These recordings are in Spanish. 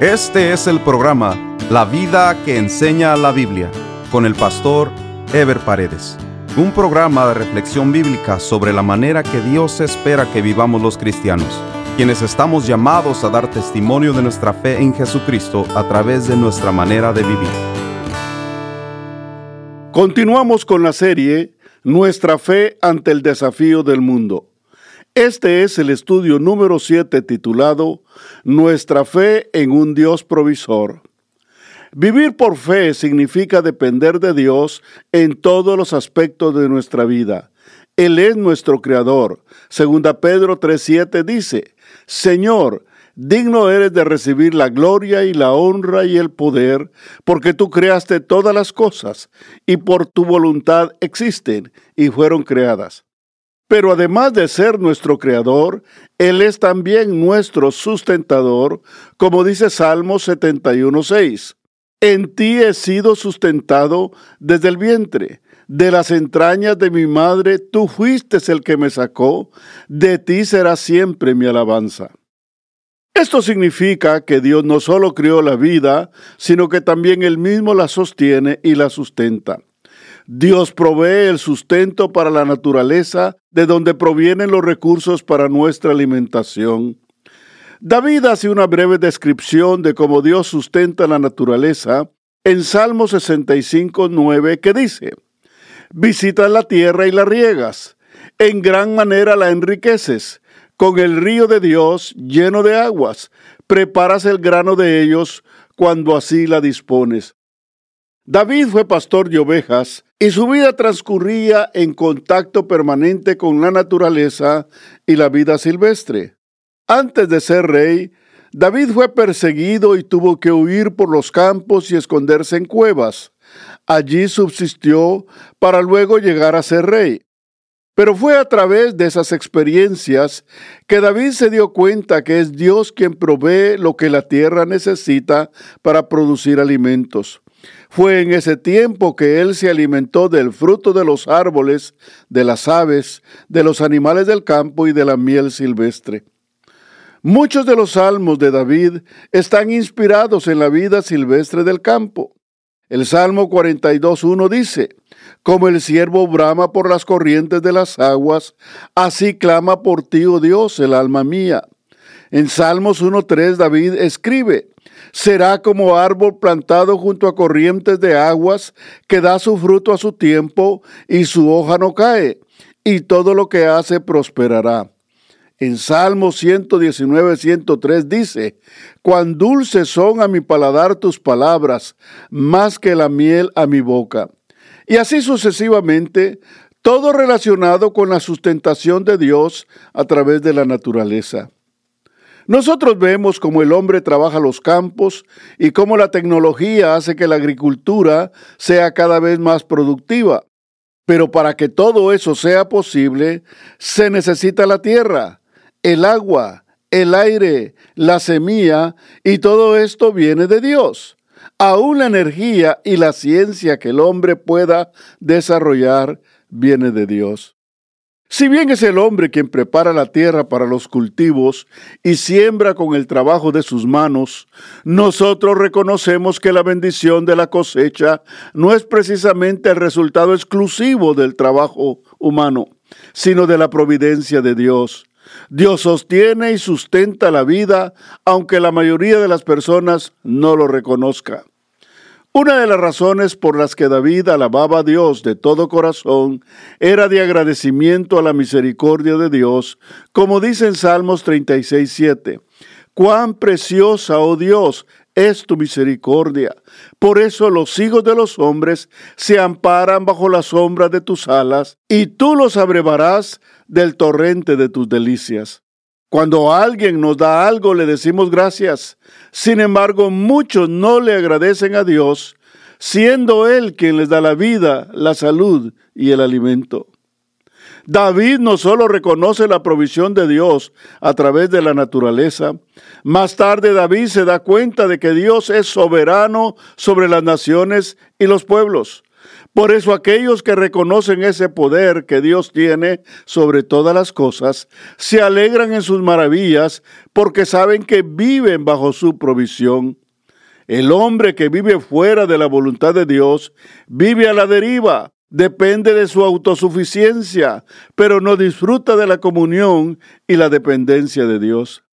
Este es el programa La vida que enseña la Biblia con el pastor Ever Paredes. Un programa de reflexión bíblica sobre la manera que Dios espera que vivamos los cristianos, quienes estamos llamados a dar testimonio de nuestra fe en Jesucristo a través de nuestra manera de vivir. Continuamos con la serie Nuestra fe ante el desafío del mundo. Este es el estudio número 7 titulado Nuestra fe en un Dios provisor. Vivir por fe significa depender de Dios en todos los aspectos de nuestra vida. Él es nuestro creador. Segunda Pedro 3:7 dice, Señor, digno eres de recibir la gloria y la honra y el poder, porque tú creaste todas las cosas, y por tu voluntad existen y fueron creadas. Pero además de ser nuestro creador, Él es también nuestro sustentador, como dice Salmo 71.6. En ti he sido sustentado desde el vientre. De las entrañas de mi madre tú fuiste el que me sacó, de ti será siempre mi alabanza. Esto significa que Dios no solo creó la vida, sino que también Él mismo la sostiene y la sustenta. Dios provee el sustento para la naturaleza, de donde provienen los recursos para nuestra alimentación. David hace una breve descripción de cómo Dios sustenta la naturaleza en Salmo 65, 9, que dice, Visitas la tierra y la riegas, en gran manera la enriqueces, con el río de Dios lleno de aguas, preparas el grano de ellos cuando así la dispones. David fue pastor de ovejas y su vida transcurría en contacto permanente con la naturaleza y la vida silvestre. Antes de ser rey, David fue perseguido y tuvo que huir por los campos y esconderse en cuevas. Allí subsistió para luego llegar a ser rey. Pero fue a través de esas experiencias que David se dio cuenta que es Dios quien provee lo que la tierra necesita para producir alimentos. Fue en ese tiempo que él se alimentó del fruto de los árboles, de las aves, de los animales del campo y de la miel silvestre. Muchos de los salmos de David están inspirados en la vida silvestre del campo. El Salmo 42.1 dice, Como el siervo brama por las corrientes de las aguas, así clama por ti, oh Dios, el alma mía. En Salmos 1.3 David escribe, será como árbol plantado junto a corrientes de aguas, que da su fruto a su tiempo y su hoja no cae, y todo lo que hace prosperará. En Salmo 119, 103 dice, Cuán dulces son a mi paladar tus palabras, más que la miel a mi boca. Y así sucesivamente, todo relacionado con la sustentación de Dios a través de la naturaleza. Nosotros vemos cómo el hombre trabaja los campos y cómo la tecnología hace que la agricultura sea cada vez más productiva. Pero para que todo eso sea posible, se necesita la tierra, el agua, el aire, la semilla, y todo esto viene de Dios. Aún la energía y la ciencia que el hombre pueda desarrollar viene de Dios. Si bien es el hombre quien prepara la tierra para los cultivos y siembra con el trabajo de sus manos, nosotros reconocemos que la bendición de la cosecha no es precisamente el resultado exclusivo del trabajo humano, sino de la providencia de Dios. Dios sostiene y sustenta la vida, aunque la mayoría de las personas no lo reconozca. Una de las razones por las que David alababa a Dios de todo corazón era de agradecimiento a la misericordia de Dios, como dice en Salmos 36, 7. Cuán preciosa, oh Dios, es tu misericordia. Por eso los hijos de los hombres se amparan bajo la sombra de tus alas, y tú los abrevarás del torrente de tus delicias. Cuando alguien nos da algo le decimos gracias. Sin embargo, muchos no le agradecen a Dios, siendo Él quien les da la vida, la salud y el alimento. David no solo reconoce la provisión de Dios a través de la naturaleza, más tarde David se da cuenta de que Dios es soberano sobre las naciones y los pueblos. Por eso aquellos que reconocen ese poder que Dios tiene sobre todas las cosas, se alegran en sus maravillas porque saben que viven bajo su provisión. El hombre que vive fuera de la voluntad de Dios vive a la deriva, depende de su autosuficiencia, pero no disfruta de la comunión y la dependencia de Dios.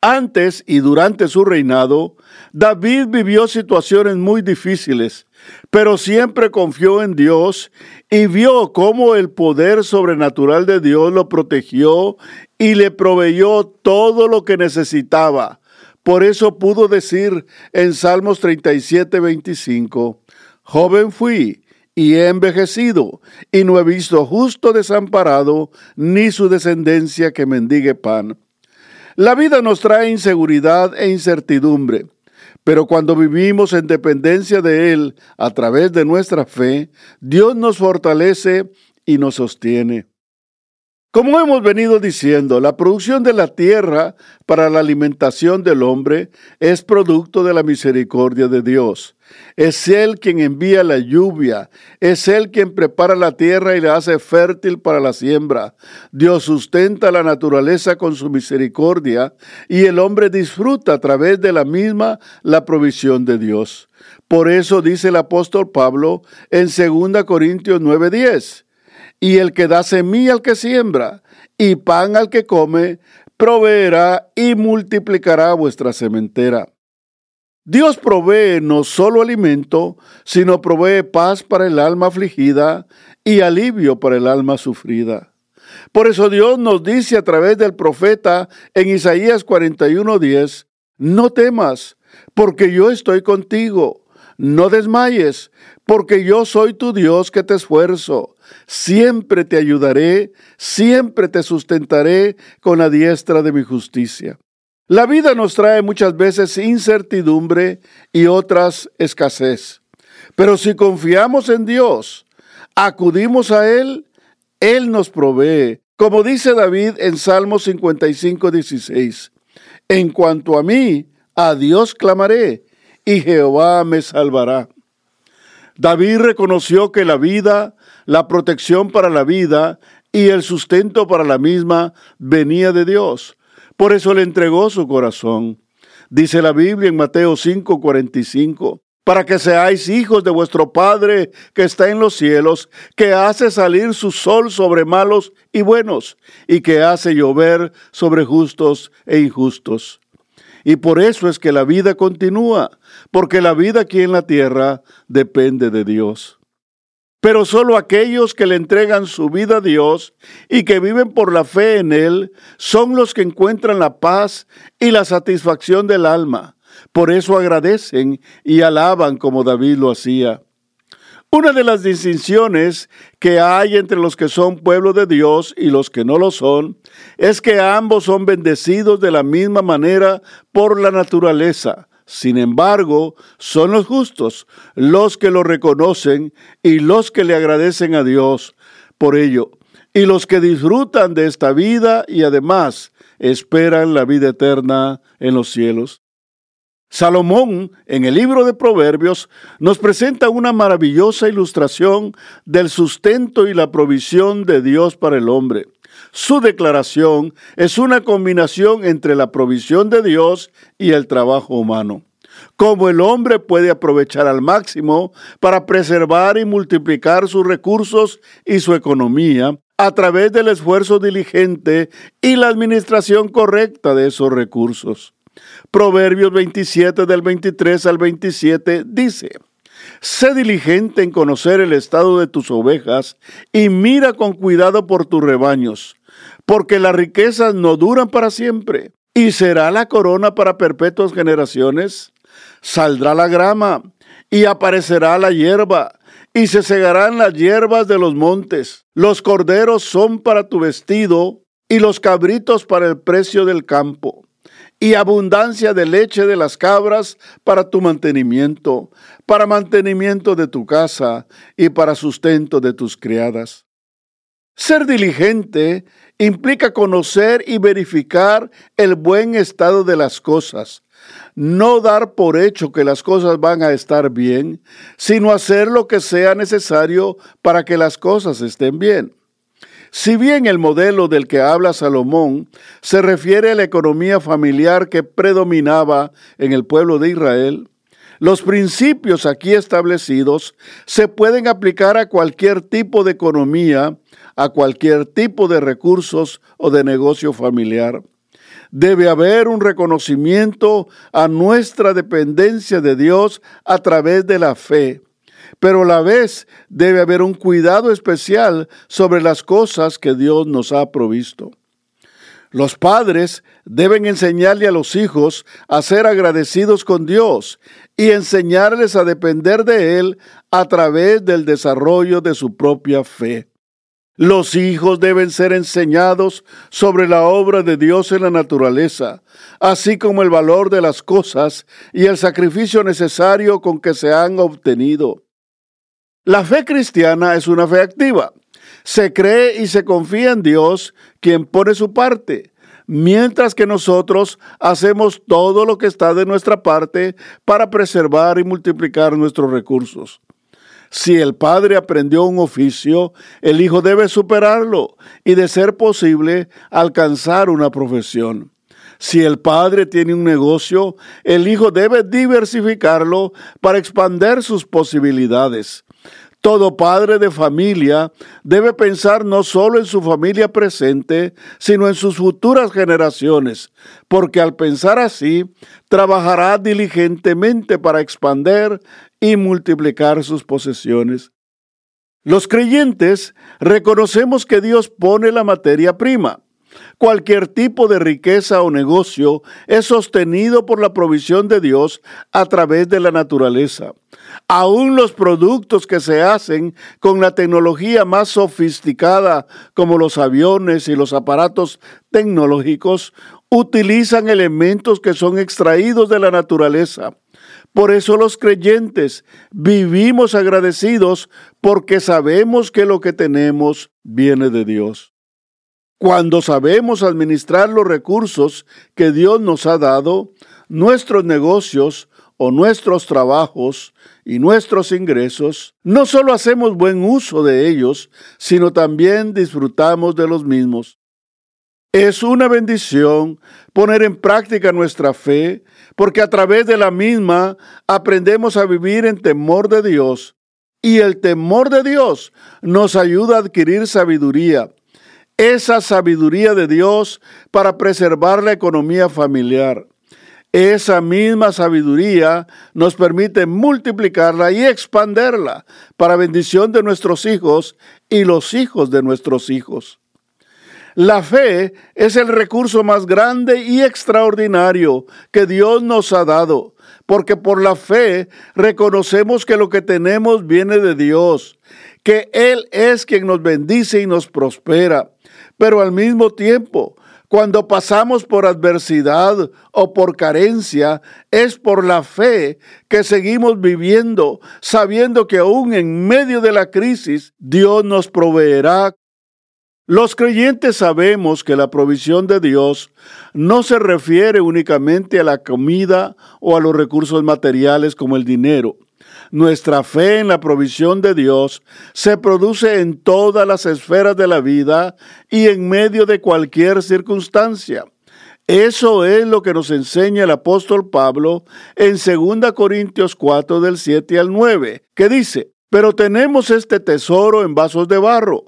Antes y durante su reinado, David vivió situaciones muy difíciles, pero siempre confió en Dios y vio cómo el poder sobrenatural de Dios lo protegió y le proveyó todo lo que necesitaba. Por eso pudo decir en Salmos 37, 25, Joven fui y he envejecido, y no he visto justo desamparado, ni su descendencia que mendigue pan. La vida nos trae inseguridad e incertidumbre, pero cuando vivimos en dependencia de Él a través de nuestra fe, Dios nos fortalece y nos sostiene. Como hemos venido diciendo, la producción de la tierra para la alimentación del hombre es producto de la misericordia de Dios. Es Él quien envía la lluvia, es Él quien prepara la tierra y la hace fértil para la siembra. Dios sustenta la naturaleza con su misericordia y el hombre disfruta a través de la misma la provisión de Dios. Por eso dice el apóstol Pablo en 2 Corintios 9:10 y el que da semilla al que siembra y pan al que come, proveerá y multiplicará vuestra sementera. Dios provee no solo alimento, sino provee paz para el alma afligida y alivio para el alma sufrida. Por eso Dios nos dice a través del profeta en Isaías 41:10, no temas, porque yo estoy contigo, no desmayes, porque yo soy tu Dios que te esfuerzo siempre te ayudaré, siempre te sustentaré con la diestra de mi justicia. La vida nos trae muchas veces incertidumbre y otras escasez. Pero si confiamos en Dios, acudimos a Él, Él nos provee. Como dice David en Salmo 55, 16, en cuanto a mí, a Dios clamaré y Jehová me salvará. David reconoció que la vida, la protección para la vida y el sustento para la misma venía de Dios. Por eso le entregó su corazón. Dice la Biblia en Mateo 5:45, para que seáis hijos de vuestro Padre que está en los cielos, que hace salir su sol sobre malos y buenos, y que hace llover sobre justos e injustos. Y por eso es que la vida continúa, porque la vida aquí en la tierra depende de Dios. Pero solo aquellos que le entregan su vida a Dios y que viven por la fe en Él son los que encuentran la paz y la satisfacción del alma. Por eso agradecen y alaban como David lo hacía. Una de las distinciones que hay entre los que son pueblo de Dios y los que no lo son es que ambos son bendecidos de la misma manera por la naturaleza. Sin embargo, son los justos los que lo reconocen y los que le agradecen a Dios por ello, y los que disfrutan de esta vida y además esperan la vida eterna en los cielos. Salomón, en el libro de Proverbios, nos presenta una maravillosa ilustración del sustento y la provisión de Dios para el hombre. Su declaración es una combinación entre la provisión de Dios y el trabajo humano. Cómo el hombre puede aprovechar al máximo para preservar y multiplicar sus recursos y su economía a través del esfuerzo diligente y la administración correcta de esos recursos. Proverbios 27 del 23 al 27 dice, Sé diligente en conocer el estado de tus ovejas y mira con cuidado por tus rebaños, porque las riquezas no duran para siempre. ¿Y será la corona para perpetuas generaciones? Saldrá la grama y aparecerá la hierba, y se segarán las hierbas de los montes. Los corderos son para tu vestido, y los cabritos para el precio del campo y abundancia de leche de las cabras para tu mantenimiento, para mantenimiento de tu casa y para sustento de tus criadas. Ser diligente implica conocer y verificar el buen estado de las cosas, no dar por hecho que las cosas van a estar bien, sino hacer lo que sea necesario para que las cosas estén bien. Si bien el modelo del que habla Salomón se refiere a la economía familiar que predominaba en el pueblo de Israel, los principios aquí establecidos se pueden aplicar a cualquier tipo de economía, a cualquier tipo de recursos o de negocio familiar. Debe haber un reconocimiento a nuestra dependencia de Dios a través de la fe pero a la vez debe haber un cuidado especial sobre las cosas que Dios nos ha provisto. Los padres deben enseñarle a los hijos a ser agradecidos con Dios y enseñarles a depender de Él a través del desarrollo de su propia fe. Los hijos deben ser enseñados sobre la obra de Dios en la naturaleza, así como el valor de las cosas y el sacrificio necesario con que se han obtenido. La fe cristiana es una fe activa. Se cree y se confía en Dios, quien pone su parte, mientras que nosotros hacemos todo lo que está de nuestra parte para preservar y multiplicar nuestros recursos. Si el padre aprendió un oficio, el hijo debe superarlo y, de ser posible, alcanzar una profesión. Si el padre tiene un negocio, el hijo debe diversificarlo para expander sus posibilidades. Todo padre de familia debe pensar no solo en su familia presente, sino en sus futuras generaciones, porque al pensar así, trabajará diligentemente para expander y multiplicar sus posesiones. Los creyentes reconocemos que Dios pone la materia prima Cualquier tipo de riqueza o negocio es sostenido por la provisión de Dios a través de la naturaleza. Aún los productos que se hacen con la tecnología más sofisticada, como los aviones y los aparatos tecnológicos, utilizan elementos que son extraídos de la naturaleza. Por eso los creyentes vivimos agradecidos porque sabemos que lo que tenemos viene de Dios. Cuando sabemos administrar los recursos que Dios nos ha dado, nuestros negocios o nuestros trabajos y nuestros ingresos, no solo hacemos buen uso de ellos, sino también disfrutamos de los mismos. Es una bendición poner en práctica nuestra fe, porque a través de la misma aprendemos a vivir en temor de Dios, y el temor de Dios nos ayuda a adquirir sabiduría esa sabiduría de Dios para preservar la economía familiar. Esa misma sabiduría nos permite multiplicarla y expanderla para bendición de nuestros hijos y los hijos de nuestros hijos. La fe es el recurso más grande y extraordinario que Dios nos ha dado, porque por la fe reconocemos que lo que tenemos viene de Dios, que Él es quien nos bendice y nos prospera pero al mismo tiempo, cuando pasamos por adversidad o por carencia, es por la fe que seguimos viviendo, sabiendo que aún en medio de la crisis, Dios nos proveerá. Los creyentes sabemos que la provisión de Dios no se refiere únicamente a la comida o a los recursos materiales como el dinero nuestra fe en la provisión de Dios se produce en todas las esferas de la vida y en medio de cualquier circunstancia. Eso es lo que nos enseña el apóstol Pablo en 2 Corintios 4 del 7 al 9, que dice, pero tenemos este tesoro en vasos de barro,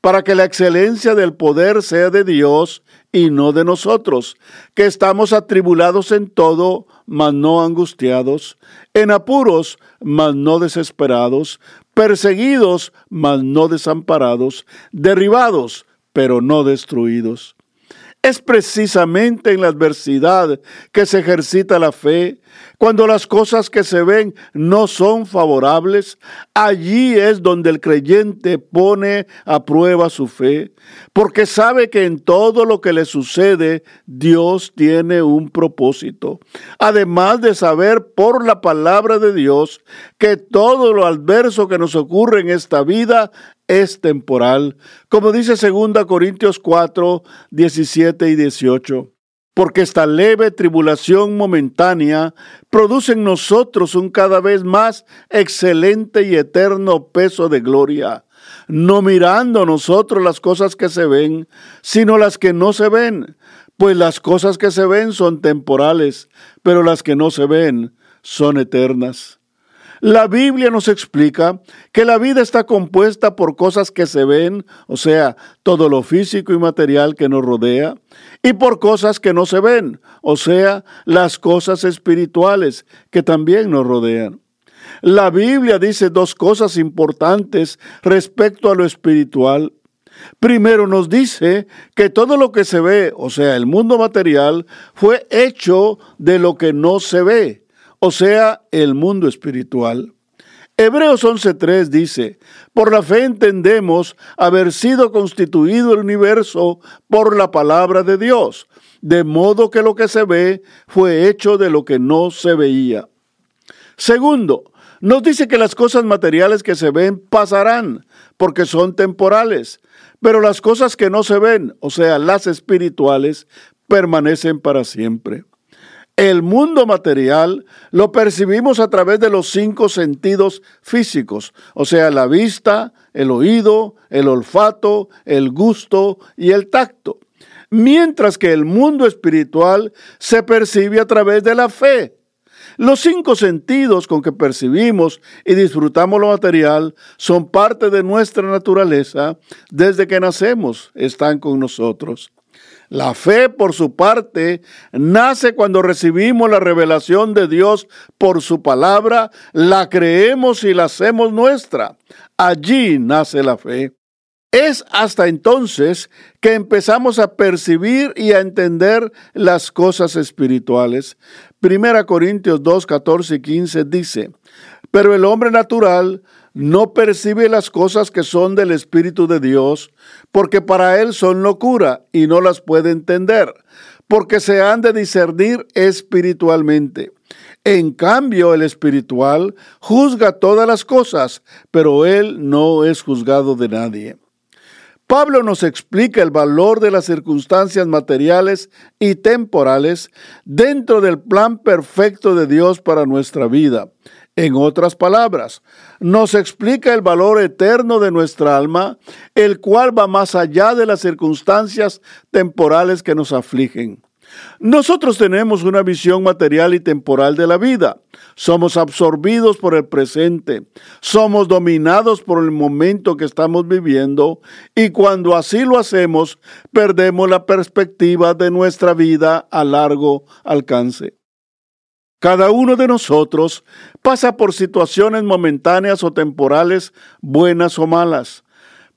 para que la excelencia del poder sea de Dios y no de nosotros, que estamos atribulados en todo, mas no angustiados, en apuros, mas no desesperados, perseguidos, mas no desamparados, derribados, pero no destruidos. Es precisamente en la adversidad que se ejercita la fe. Cuando las cosas que se ven no son favorables, allí es donde el creyente pone a prueba su fe, porque sabe que en todo lo que le sucede Dios tiene un propósito. Además de saber por la palabra de Dios que todo lo adverso que nos ocurre en esta vida es temporal, como dice 2 Corintios 4, 17 y 18. Porque esta leve tribulación momentánea produce en nosotros un cada vez más excelente y eterno peso de gloria, no mirando nosotros las cosas que se ven, sino las que no se ven, pues las cosas que se ven son temporales, pero las que no se ven son eternas. La Biblia nos explica que la vida está compuesta por cosas que se ven, o sea, todo lo físico y material que nos rodea, y por cosas que no se ven, o sea, las cosas espirituales que también nos rodean. La Biblia dice dos cosas importantes respecto a lo espiritual. Primero nos dice que todo lo que se ve, o sea, el mundo material, fue hecho de lo que no se ve o sea, el mundo espiritual. Hebreos 11.3 dice, por la fe entendemos haber sido constituido el universo por la palabra de Dios, de modo que lo que se ve fue hecho de lo que no se veía. Segundo, nos dice que las cosas materiales que se ven pasarán, porque son temporales, pero las cosas que no se ven, o sea, las espirituales, permanecen para siempre. El mundo material lo percibimos a través de los cinco sentidos físicos, o sea, la vista, el oído, el olfato, el gusto y el tacto. Mientras que el mundo espiritual se percibe a través de la fe. Los cinco sentidos con que percibimos y disfrutamos lo material son parte de nuestra naturaleza desde que nacemos, están con nosotros. La fe, por su parte, nace cuando recibimos la revelación de Dios por su palabra, la creemos y la hacemos nuestra. Allí nace la fe. Es hasta entonces que empezamos a percibir y a entender las cosas espirituales. Primera Corintios 2, 14 y 15 dice, pero el hombre natural no percibe las cosas que son del Espíritu de Dios, porque para él son locura y no las puede entender, porque se han de discernir espiritualmente. En cambio, el espiritual juzga todas las cosas, pero él no es juzgado de nadie. Pablo nos explica el valor de las circunstancias materiales y temporales dentro del plan perfecto de Dios para nuestra vida. En otras palabras, nos explica el valor eterno de nuestra alma, el cual va más allá de las circunstancias temporales que nos afligen. Nosotros tenemos una visión material y temporal de la vida. Somos absorbidos por el presente. Somos dominados por el momento que estamos viviendo y cuando así lo hacemos, perdemos la perspectiva de nuestra vida a largo alcance. Cada uno de nosotros pasa por situaciones momentáneas o temporales, buenas o malas,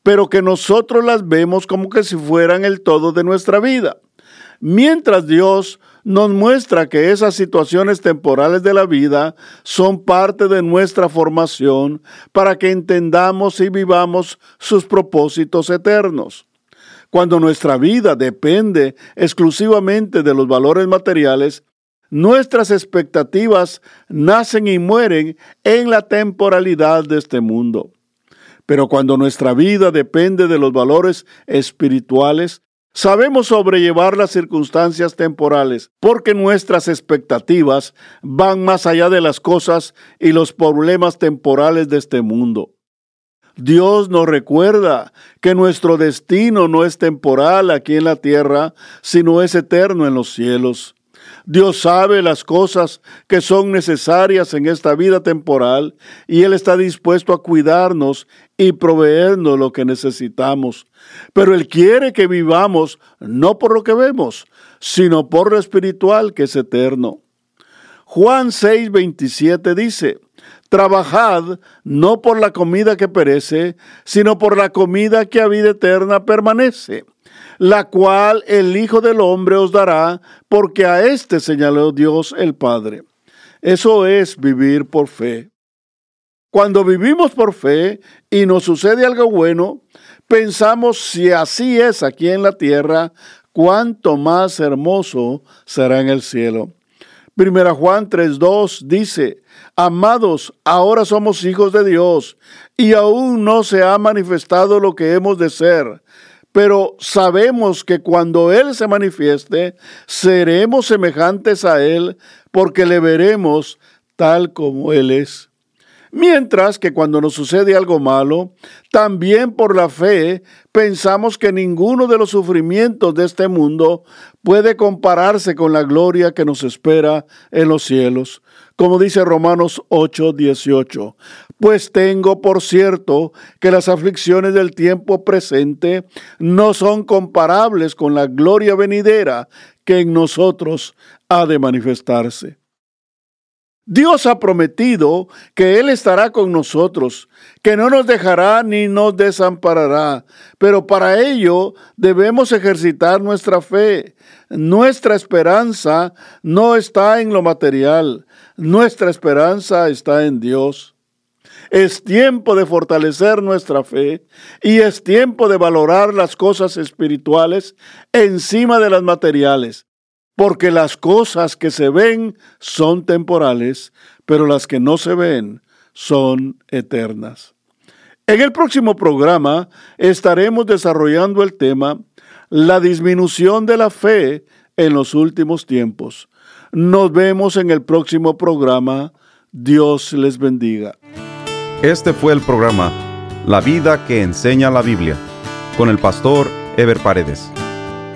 pero que nosotros las vemos como que si fueran el todo de nuestra vida. Mientras Dios nos muestra que esas situaciones temporales de la vida son parte de nuestra formación para que entendamos y vivamos sus propósitos eternos. Cuando nuestra vida depende exclusivamente de los valores materiales, Nuestras expectativas nacen y mueren en la temporalidad de este mundo. Pero cuando nuestra vida depende de los valores espirituales, sabemos sobrellevar las circunstancias temporales, porque nuestras expectativas van más allá de las cosas y los problemas temporales de este mundo. Dios nos recuerda que nuestro destino no es temporal aquí en la tierra, sino es eterno en los cielos. Dios sabe las cosas que son necesarias en esta vida temporal y Él está dispuesto a cuidarnos y proveernos lo que necesitamos. Pero Él quiere que vivamos no por lo que vemos, sino por lo espiritual que es eterno. Juan 6, 27 dice, Trabajad no por la comida que perece, sino por la comida que a vida eterna permanece la cual el Hijo del Hombre os dará, porque a éste señaló Dios el Padre. Eso es vivir por fe. Cuando vivimos por fe y nos sucede algo bueno, pensamos si así es aquí en la tierra, cuánto más hermoso será en el cielo. Primera Juan 3:2 dice, Amados, ahora somos hijos de Dios y aún no se ha manifestado lo que hemos de ser, pero sabemos que cuando Él se manifieste, seremos semejantes a Él porque le veremos tal como Él es. Mientras que cuando nos sucede algo malo, también por la fe pensamos que ninguno de los sufrimientos de este mundo puede compararse con la gloria que nos espera en los cielos. Como dice Romanos 8, 18, pues tengo por cierto que las aflicciones del tiempo presente no son comparables con la gloria venidera que en nosotros ha de manifestarse. Dios ha prometido que Él estará con nosotros, que no nos dejará ni nos desamparará, pero para ello debemos ejercitar nuestra fe. Nuestra esperanza no está en lo material, nuestra esperanza está en Dios. Es tiempo de fortalecer nuestra fe y es tiempo de valorar las cosas espirituales encima de las materiales porque las cosas que se ven son temporales, pero las que no se ven son eternas. En el próximo programa estaremos desarrollando el tema La disminución de la fe en los últimos tiempos. Nos vemos en el próximo programa. Dios les bendiga. Este fue el programa La vida que enseña la Biblia con el pastor Ever Paredes.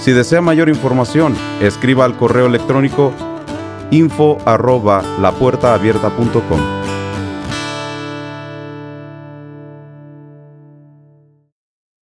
Si desea mayor información, escriba al correo electrónico info arroba lapuertaabierta.com.